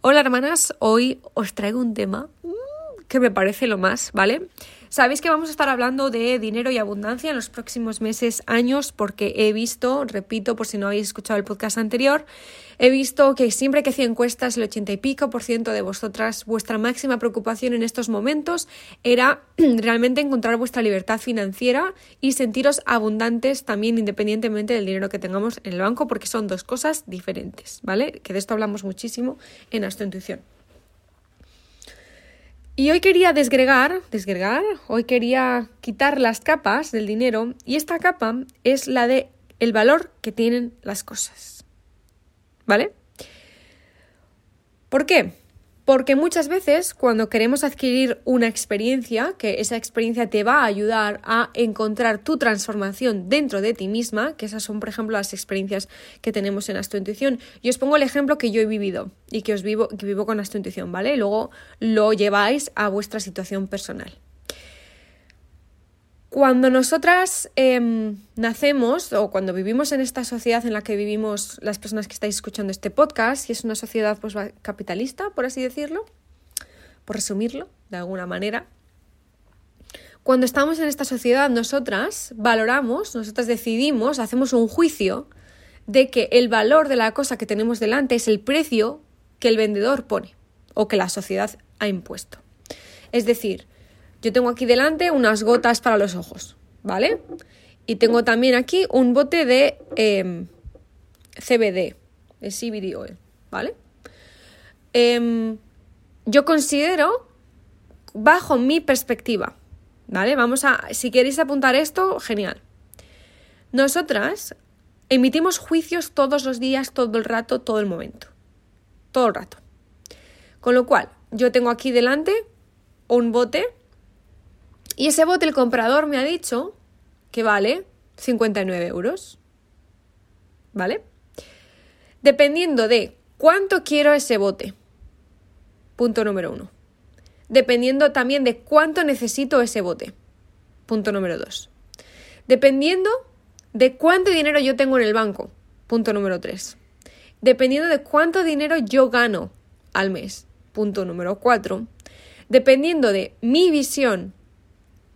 Hola hermanas, hoy os traigo un tema que me parece lo más, ¿vale? Sabéis que vamos a estar hablando de dinero y abundancia en los próximos meses, años, porque he visto, repito, por si no habéis escuchado el podcast anterior, he visto que siempre que hacía encuestas, el ochenta y pico por ciento de vosotras, vuestra máxima preocupación en estos momentos era realmente encontrar vuestra libertad financiera y sentiros abundantes también independientemente del dinero que tengamos en el banco, porque son dos cosas diferentes, ¿vale? Que de esto hablamos muchísimo en Astro Intuición. Y hoy quería desgregar, desgregar, hoy quería quitar las capas del dinero y esta capa es la de el valor que tienen las cosas. ¿Vale? ¿Por qué? Porque muchas veces cuando queremos adquirir una experiencia, que esa experiencia te va a ayudar a encontrar tu transformación dentro de ti misma, que esas son por ejemplo las experiencias que tenemos en Intuición. Yo os pongo el ejemplo que yo he vivido y que os vivo, que vivo con Intuición, ¿vale? Luego lo lleváis a vuestra situación personal. Cuando nosotras em, nacemos o cuando vivimos en esta sociedad en la que vivimos las personas que estáis escuchando este podcast, y es una sociedad pues, capitalista, por así decirlo, por resumirlo de alguna manera, cuando estamos en esta sociedad nosotras valoramos, nosotras decidimos, hacemos un juicio de que el valor de la cosa que tenemos delante es el precio que el vendedor pone o que la sociedad ha impuesto. Es decir, yo tengo aquí delante unas gotas para los ojos, ¿vale? Y tengo también aquí un bote de em, CBD, de CBD oil, ¿vale? Em, yo considero, bajo mi perspectiva, ¿vale? Vamos a, si queréis apuntar esto, genial. Nosotras emitimos juicios todos los días, todo el rato, todo el momento. Todo el rato. Con lo cual, yo tengo aquí delante un bote y ese bote el comprador me ha dicho que vale 59 euros. ¿Vale? Dependiendo de cuánto quiero ese bote. Punto número uno. Dependiendo también de cuánto necesito ese bote. Punto número dos. Dependiendo de cuánto dinero yo tengo en el banco. Punto número tres. Dependiendo de cuánto dinero yo gano al mes. Punto número cuatro. Dependiendo de mi visión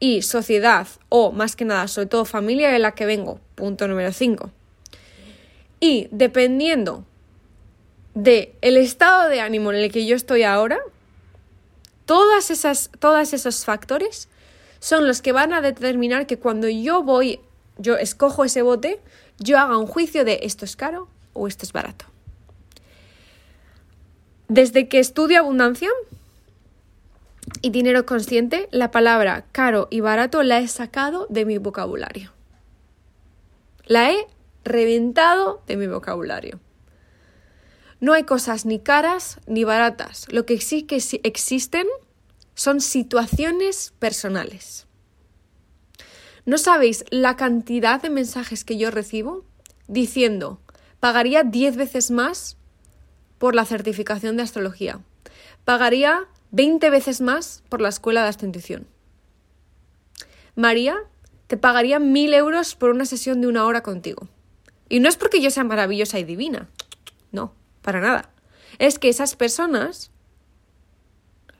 y sociedad o más que nada, sobre todo familia de la que vengo, punto número 5. Y dependiendo de el estado de ánimo en el que yo estoy ahora, todas esas, todos esos factores son los que van a determinar que cuando yo voy, yo escojo ese bote, yo haga un juicio de esto es caro o esto es barato. Desde que estudio abundancia, y dinero consciente, la palabra caro y barato la he sacado de mi vocabulario. La he reventado de mi vocabulario. No hay cosas ni caras ni baratas. Lo que sí que existen son situaciones personales. ¿No sabéis la cantidad de mensajes que yo recibo diciendo pagaría 10 veces más por la certificación de astrología? Pagaría 20 veces más por la escuela de ascensión. María te pagaría mil euros por una sesión de una hora contigo. Y no es porque yo sea maravillosa y divina. No, para nada. Es que esas personas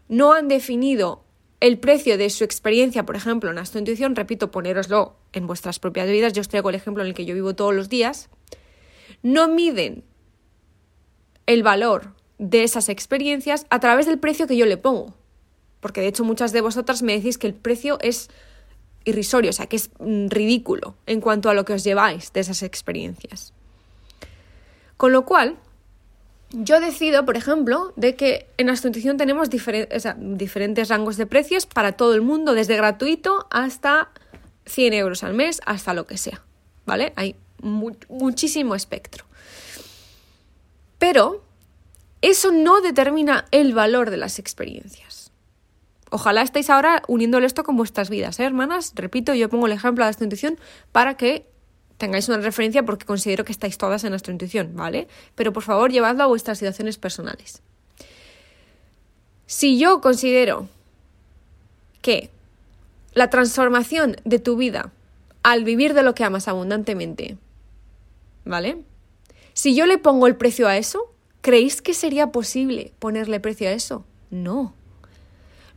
no han definido el precio de su experiencia, por ejemplo, en Intuición, repito, ponéroslo en vuestras propias vidas, yo os traigo el ejemplo en el que yo vivo todos los días, no miden el valor de esas experiencias a través del precio que yo le pongo. Porque de hecho muchas de vosotras me decís que el precio es irrisorio, o sea, que es mm, ridículo en cuanto a lo que os lleváis de esas experiencias. Con lo cual, yo decido, por ejemplo, de que en Intuición tenemos diferentes rangos de precios para todo el mundo, desde gratuito hasta 100 euros al mes, hasta lo que sea. ¿Vale? Hay muchísimo espectro. Pero eso no determina el valor de las experiencias. Ojalá estéis ahora uniéndole esto con vuestras vidas, ¿eh, hermanas? Repito, yo pongo el ejemplo de esta intuición para que tengáis una referencia porque considero que estáis todas en nuestra intuición, ¿vale? Pero por favor, llevadlo a vuestras situaciones personales. Si yo considero que la transformación de tu vida al vivir de lo que amas abundantemente, ¿vale? Si yo le pongo el precio a eso, ¿creéis que sería posible ponerle precio a eso? No.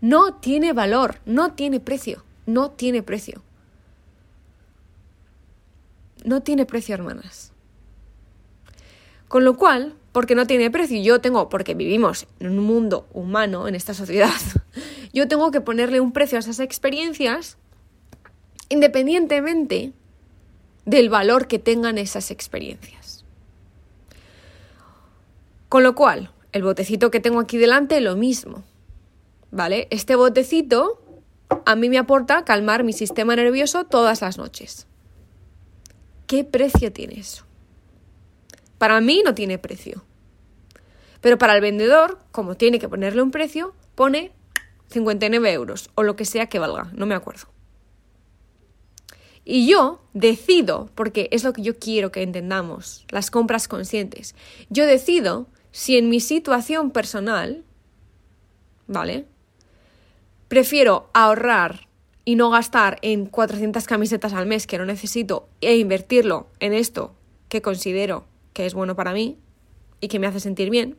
No tiene valor, no tiene precio, no tiene precio. No tiene precio, hermanas. Con lo cual, porque no tiene precio, yo tengo, porque vivimos en un mundo humano, en esta sociedad, yo tengo que ponerle un precio a esas experiencias independientemente del valor que tengan esas experiencias. Con lo cual, el botecito que tengo aquí delante, lo mismo. ¿Vale? Este botecito a mí me aporta calmar mi sistema nervioso todas las noches. ¿Qué precio tiene eso? Para mí no tiene precio. Pero para el vendedor, como tiene que ponerle un precio, pone 59 euros o lo que sea que valga, no me acuerdo. Y yo decido, porque es lo que yo quiero que entendamos, las compras conscientes, yo decido si en mi situación personal, ¿vale? Prefiero ahorrar y no gastar en 400 camisetas al mes que no necesito e invertirlo en esto que considero que es bueno para mí y que me hace sentir bien,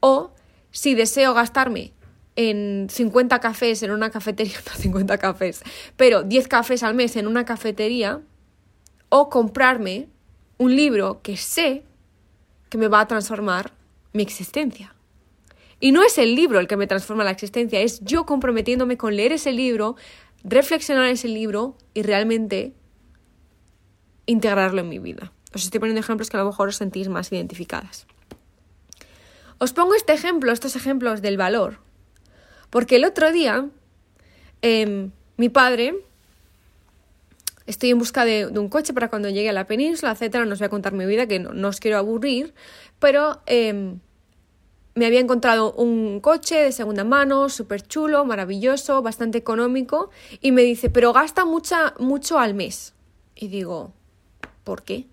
o si deseo gastarme en 50 cafés en una cafetería, no 50 cafés, pero 10 cafés al mes en una cafetería, o comprarme un libro que sé que me va a transformar mi existencia. Y no es el libro el que me transforma la existencia, es yo comprometiéndome con leer ese libro, reflexionar ese libro y realmente integrarlo en mi vida. Os estoy poniendo ejemplos que a lo mejor os sentís más identificadas. Os pongo este ejemplo, estos ejemplos del valor, porque el otro día, em, mi padre, estoy en busca de, un coche para cuando llegue a la península, etcétera. No os voy a contar mi vida, que no, os quiero aburrir, pero em, me había encontrado un coche de segunda mano, súper chulo, maravilloso, bastante económico, y me dice, pero gasta mucha, mucho al mes. Y digo, ¿por qué?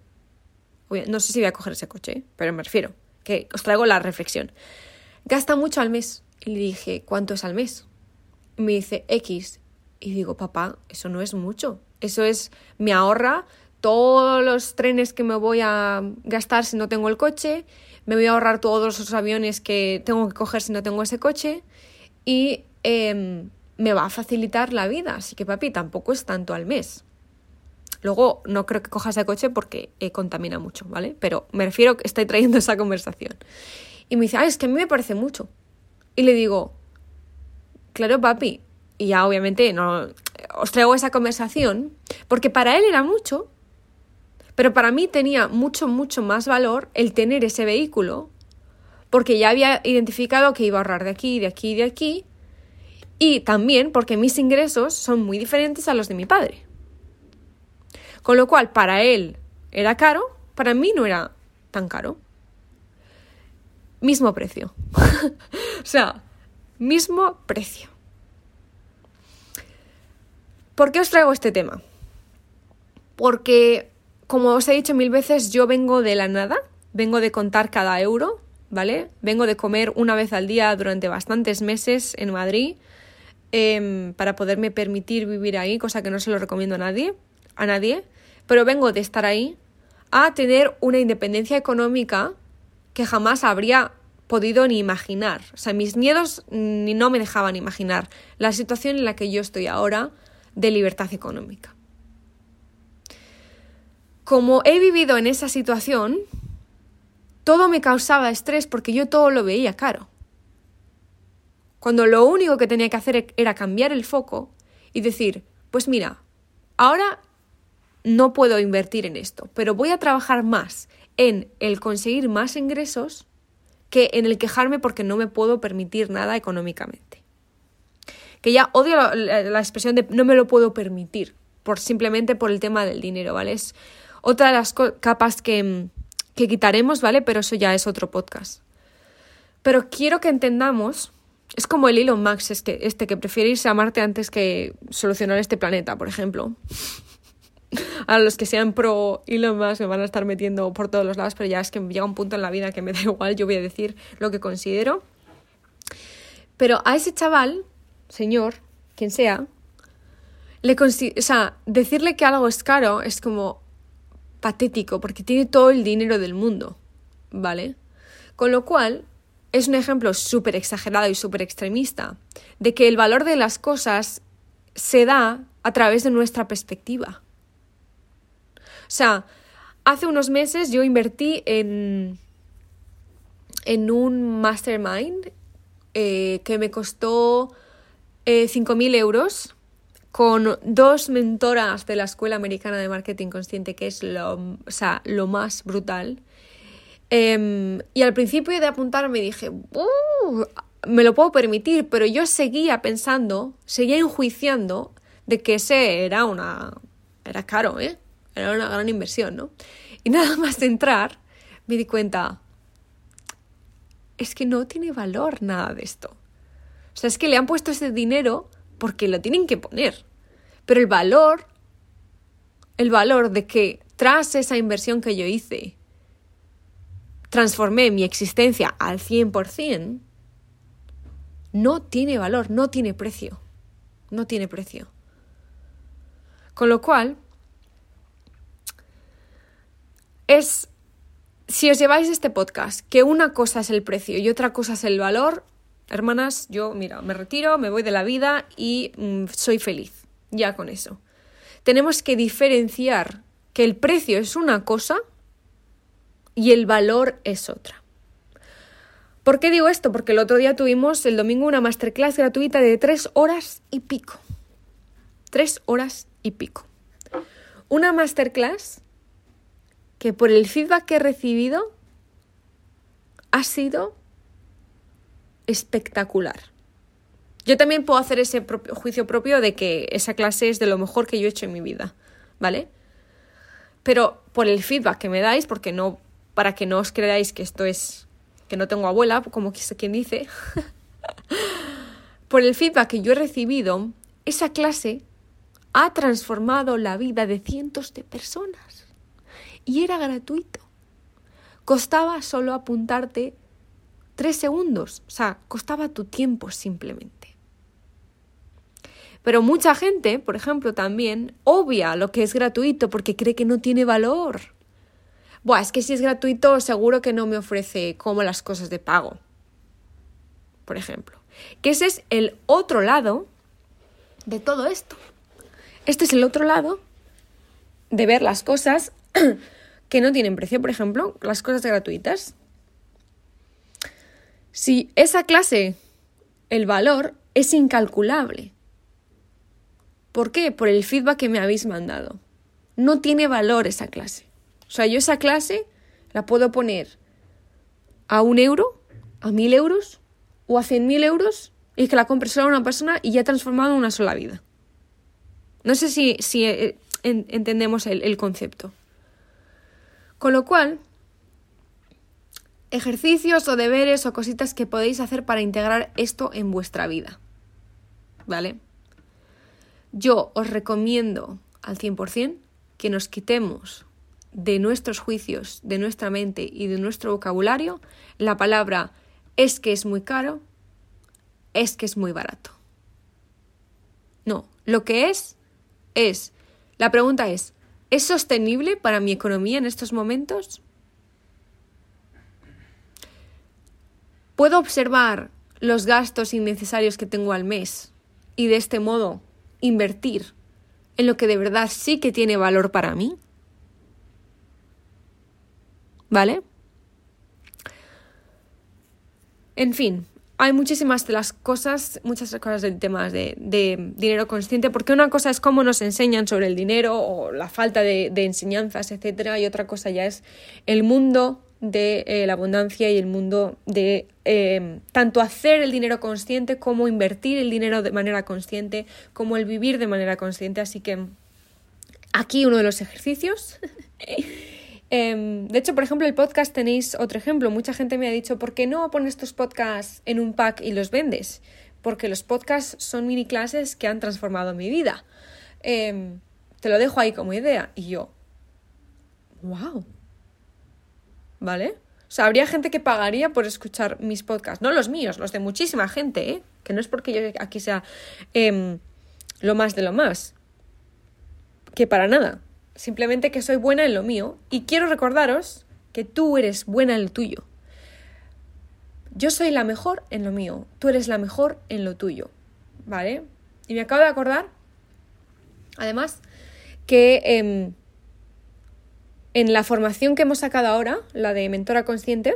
No sé si voy a coger ese coche, pero me refiero, que os traigo la reflexión. Gasta mucho al mes. Y le dije, ¿cuánto es al mes? me dice, X. Y digo, papá, eso no es mucho. Eso es, me ahorra todos los trenes que me voy a gastar si no tengo el coche, me voy a ahorrar todos los aviones que tengo que coger si no tengo ese coche y em, me va a facilitar la vida. Así que, papi, tampoco es tanto al mes. Luego, no creo que coja ese coche porque eh, contamina mucho, ¿vale? Pero me refiero que estoy trayendo esa conversación. Y me dice, ah, es que a mí me parece mucho. Y le digo, claro, papi, y ya obviamente no os traigo esa conversación, porque para él era mucho, pero para mí tenía mucho, mucho más valor el tener ese vehículo, porque ya había identificado que iba a ahorrar de aquí, de aquí, de aquí, y también porque mis ingresos son muy diferentes a los de mi padre. Con lo cual, para él era caro, para mí no era tan caro mismo precio. o sea, mismo precio. ¿Por qué os traigo este tema? Porque, como os he dicho mil veces, yo vengo de la nada, vengo de contar cada euro, ¿vale? Vengo de comer una vez al día durante bastantes meses en Madrid em, para poderme permitir vivir ahí, cosa que no se lo recomiendo a nadie, a nadie, pero vengo de estar ahí a tener una independencia económica que jamás habría podido ni imaginar. O sea, mis miedos ni no me dejaban imaginar la situación en la que yo estoy ahora de libertad económica. Como he vivido en esa situación, todo me causaba estrés porque yo todo lo veía caro. Cuando lo único que tenía que hacer era cambiar el foco y decir, pues mira, ahora no puedo invertir en esto, pero voy a trabajar más en el conseguir más ingresos que en el quejarme porque no me puedo permitir nada económicamente. Que ya odio la, expresión de no me lo puedo permitir, por simplemente por el tema del dinero, ¿vale? Es otra de las capas que, que quitaremos, ¿vale? Pero eso ya es otro podcast. Pero quiero que entendamos, es como el Elon Musk, es que, este que prefiere irse a Marte antes que solucionar este planeta, por ejemplo a los que sean pro Elon Musk me van a estar metiendo por todos los lados, pero ya es que llega un punto en la vida que me da igual, yo voy a decir lo que considero. Pero a ese chaval, señor, quien sea, le o sea, decirle que algo es caro es como patético, porque tiene todo el dinero del mundo, ¿vale? Con lo cual, es un ejemplo súper exagerado y súper extremista de que el valor de las cosas se da a través de nuestra perspectiva. O sea, hace unos meses yo invertí en, en un mastermind eh, que me costó eh, 5.000 euros con dos mentoras de la Escuela Americana de Marketing Consciente, que es lo, o sea, lo más brutal. Em, y al principio de apuntar me dije, uh, me lo puedo permitir, pero yo seguía pensando, seguía enjuiciando de que ese era una... era caro, ¿eh? Era una gran inversión, ¿no? Y nada más de entrar, me di cuenta, es que no tiene valor nada de esto. Sea, es que le han puesto ese dinero porque lo tienen que poner. Pero el valor, el valor de que tras esa inversión que yo hice, transformé mi existencia al 100%, no tiene valor, no tiene precio. No tiene precio. Con lo cual, es, si os lleváis este podcast, que una cosa es el precio y otra cosa es el valor, hermanas, yo, mira, me retiro, me voy de la vida y mm, soy feliz, ya con eso. Tenemos que diferenciar que el precio es una cosa y el valor es otra. ¿Por qué digo esto? Porque el otro día tuvimos el domingo una masterclass gratuita de tres horas y pico. Tres horas y pico. Una masterclass que por el feedback que he recibido ha sido espectacular. Yo también puedo hacer ese juicio propio de que esa clase es de lo mejor que yo he hecho en mi vida, ¿vale? Pero por el feedback que me dais, porque no, para que no os creáis que esto es, que no tengo abuela, como quien dice, por el feedback que yo he recibido, esa clase ha transformado la vida de cientos de personas. Y era gratuito. Costaba solo apuntarte tres segundos. O sea, costaba tu tiempo simplemente. Pero mucha gente, por ejemplo, también obvia lo que es gratuito porque cree que no tiene valor. Buah, es que si es gratuito seguro que no me ofrece como las cosas de pago. Por ejemplo. Que ese es el otro lado de todo esto. Este es el otro lado de ver las cosas que no tienen precio, por ejemplo, las cosas gratuitas. Si esa clase, el valor es incalculable. ¿Por qué? Por el feedback que me habéis mandado. No tiene valor esa clase. O sea, yo esa clase la puedo poner a un euro, a mil euros o a cien mil euros y que la compre solo una persona y ya ha transformado una sola vida. No sé si, si eh, entendemos el concepto. Con lo cual, ejercicios o deberes o cositas que podéis hacer para integrar esto en vuestra vida. ¿Vale? Yo os recomiendo al 100% que nos quitemos de nuestros juicios, de nuestra mente y de nuestro vocabulario la palabra es que es muy caro, es que es muy barato. No, lo que es es, la pregunta es, ¿es sostenible para mi economía en estos momentos? ¿Puedo observar los gastos innecesarios que tengo al mes y de este modo invertir en lo que de verdad sí que tiene valor para mí? ¿Vale? En fin, hay muchísimas de las cosas, muchas cosas de temas de, dinero consciente, porque una cosa es cómo nos enseñan sobre el dinero o la falta de, enseñanzas, etcétera, y otra cosa ya es el mundo de eh, la abundancia y el mundo de eh, tanto hacer el dinero consciente como invertir el dinero de manera consciente, como el vivir de manera consciente. Así que aquí uno de los ejercicios. Em, de hecho, por ejemplo, el podcast tenéis otro ejemplo. Mucha gente me ha dicho, ¿por qué no pones estos podcasts en un pack y los vendes? Porque los podcasts son mini clases que han transformado mi vida. Em, te lo dejo ahí como idea. Y yo, wow. ¿Vale? O sea, habría gente que pagaría por escuchar mis podcasts. No los míos, los de muchísima gente, ¿eh? Que no es porque yo aquí sea em, lo más de lo más. Que para nada simplemente que soy buena en lo mío y quiero recordaros que tú eres buena en lo tuyo. yo soy la mejor en lo mío, tú eres la mejor en lo tuyo, ¿vale? Y me acabo de acordar, además, que em, en la formación que hemos sacado ahora, la de mentora consciente,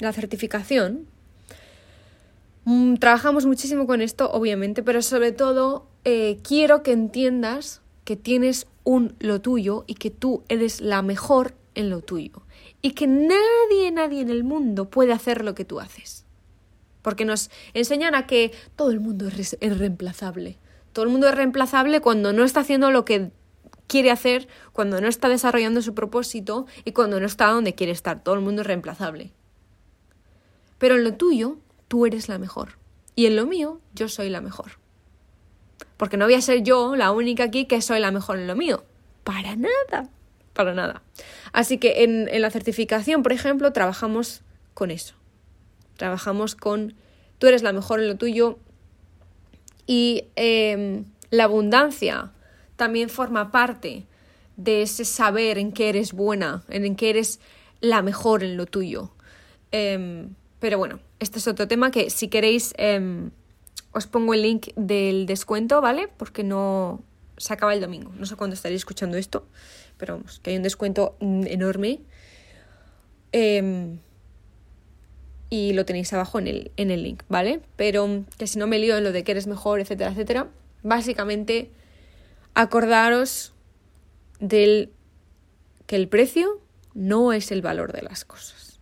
la certificación, mm, trabajamos muchísimo con esto, obviamente, pero sobre todo eh, quiero que entiendas que tienes un lo tuyo y que tú eres la mejor en lo tuyo. Y que nadie, nadie en el mundo puede hacer lo que tú haces. Porque nos enseñan a que todo el mundo es, reemplazable. Todo el mundo es reemplazable cuando no está haciendo lo que quiere hacer, cuando no está desarrollando su propósito y cuando no está donde quiere estar. Todo el mundo es reemplazable. Pero en lo tuyo, tú eres la mejor. Y en lo mío, yo soy la mejor. Porque no voy a ser yo la única aquí que soy la mejor en lo mío. Para nada. Para nada. Así que en, la certificación, por ejemplo, trabajamos con eso. Trabajamos con tú eres la mejor en lo tuyo y em, la abundancia también forma parte de ese saber en que eres buena, en que eres la mejor en lo tuyo. Em, pero bueno, este es otro tema que si queréis em, os pongo el link del descuento, ¿vale? Porque no se acaba el domingo. No sé cuándo estaréis escuchando esto, pero vamos, que hay un descuento enorme. Em, y lo tenéis abajo en el, en el link, ¿vale? Pero que si no me lío en lo de que eres mejor, etcétera, etcétera. Básicamente, acordaros del que el precio no es el valor de las cosas.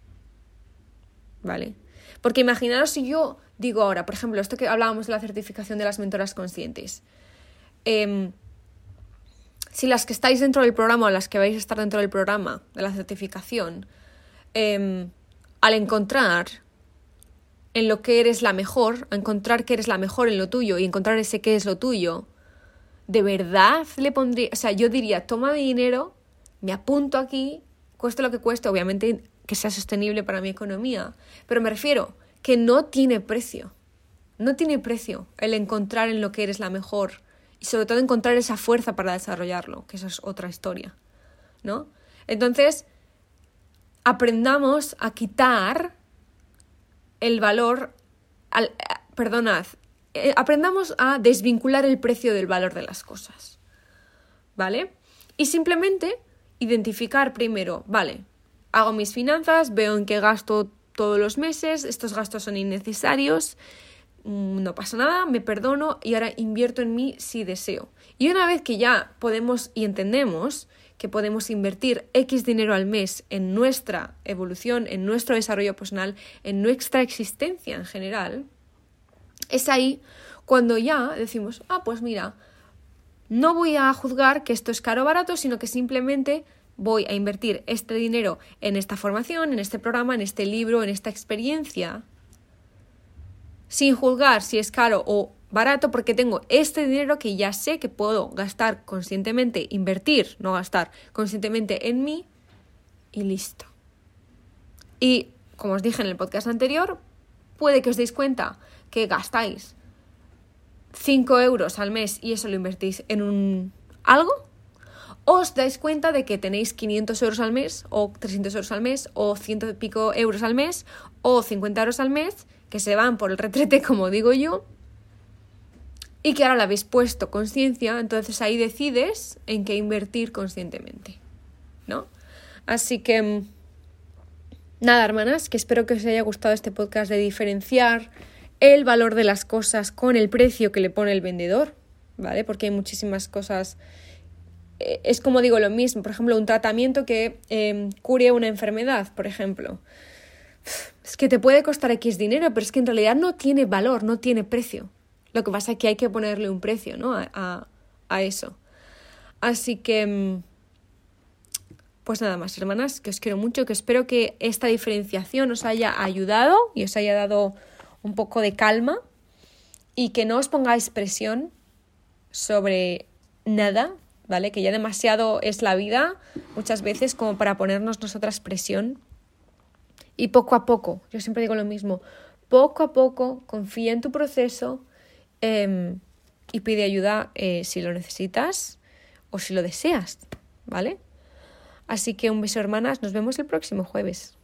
¿Vale? Porque imaginaros si yo digo ahora, por ejemplo, esto que hablábamos de la certificación de las mentoras conscientes. Em, si las que estáis dentro del programa o las que vais a estar dentro del programa de la certificación, em, al encontrar en lo que eres la mejor, a encontrar que eres la mejor en lo tuyo y encontrar ese que es lo tuyo, de verdad le pondría, o sea, yo diría, toma mi dinero, me apunto aquí, cueste lo que cueste, obviamente que sea sostenible para mi economía, pero me refiero, que no tiene precio. No tiene precio el encontrar en lo que eres la mejor y sobre todo encontrar esa fuerza para desarrollarlo, que eso es otra historia, ¿no? Entonces, aprendamos a quitar el valor, al, perdonad, eh, aprendamos a desvincular el precio del valor de las cosas, ¿vale? Y simplemente identificar primero, vale, hago mis finanzas, veo en qué gasto todos los meses, estos gastos son innecesarios, mm, no pasa nada, me perdono y ahora invierto en mí si deseo. Y una vez que ya podemos y entendemos que podemos invertir X dinero al mes en nuestra evolución, en nuestro desarrollo personal, en nuestra existencia en general, es ahí cuando ya decimos, ah, pues mira, no voy a juzgar que esto es caro o barato, sino que simplemente voy a invertir este dinero en esta formación, en este programa, en este libro, en esta experiencia, sin juzgar si es caro o barato, porque tengo este dinero que ya sé que puedo gastar conscientemente, invertir, no gastar conscientemente en mí y listo. Y como os dije en el podcast anterior, puede que os deis cuenta que gastáis 5 euros al mes y eso lo invertís en un algo os dais cuenta de que tenéis 500 euros al mes o 300 euros al mes o ciento y pico euros al mes o 50 euros al mes que se van por el retrete, como digo yo, y que ahora le habéis puesto conciencia, entonces ahí decides en qué invertir conscientemente, ¿no? Así que, mm, nada, hermanas, que espero que os haya gustado este podcast de diferenciar el valor de las cosas con el precio que le pone el vendedor, ¿vale? Porque hay muchísimas cosas eh, es como digo lo mismo, por ejemplo, un tratamiento que em, cure una enfermedad, por ejemplo. Es que te puede costar X dinero, pero es que en realidad no tiene valor, no tiene precio. Lo que pasa es que hay que ponerle un precio ¿no? a, a eso. Así que, em, pues nada más, hermanas, que os quiero mucho, que espero que esta diferenciación os haya ayudado y os haya dado un poco de calma y que no os pongáis presión sobre nada, ¿vale? Que ya demasiado es la vida muchas veces como para ponernos nosotras presión. Y poco a poco, yo siempre digo lo mismo, poco a poco confía en tu proceso em, y pide ayuda eh, si lo necesitas o si lo deseas, ¿vale? Así que un beso hermanas, nos vemos el próximo jueves.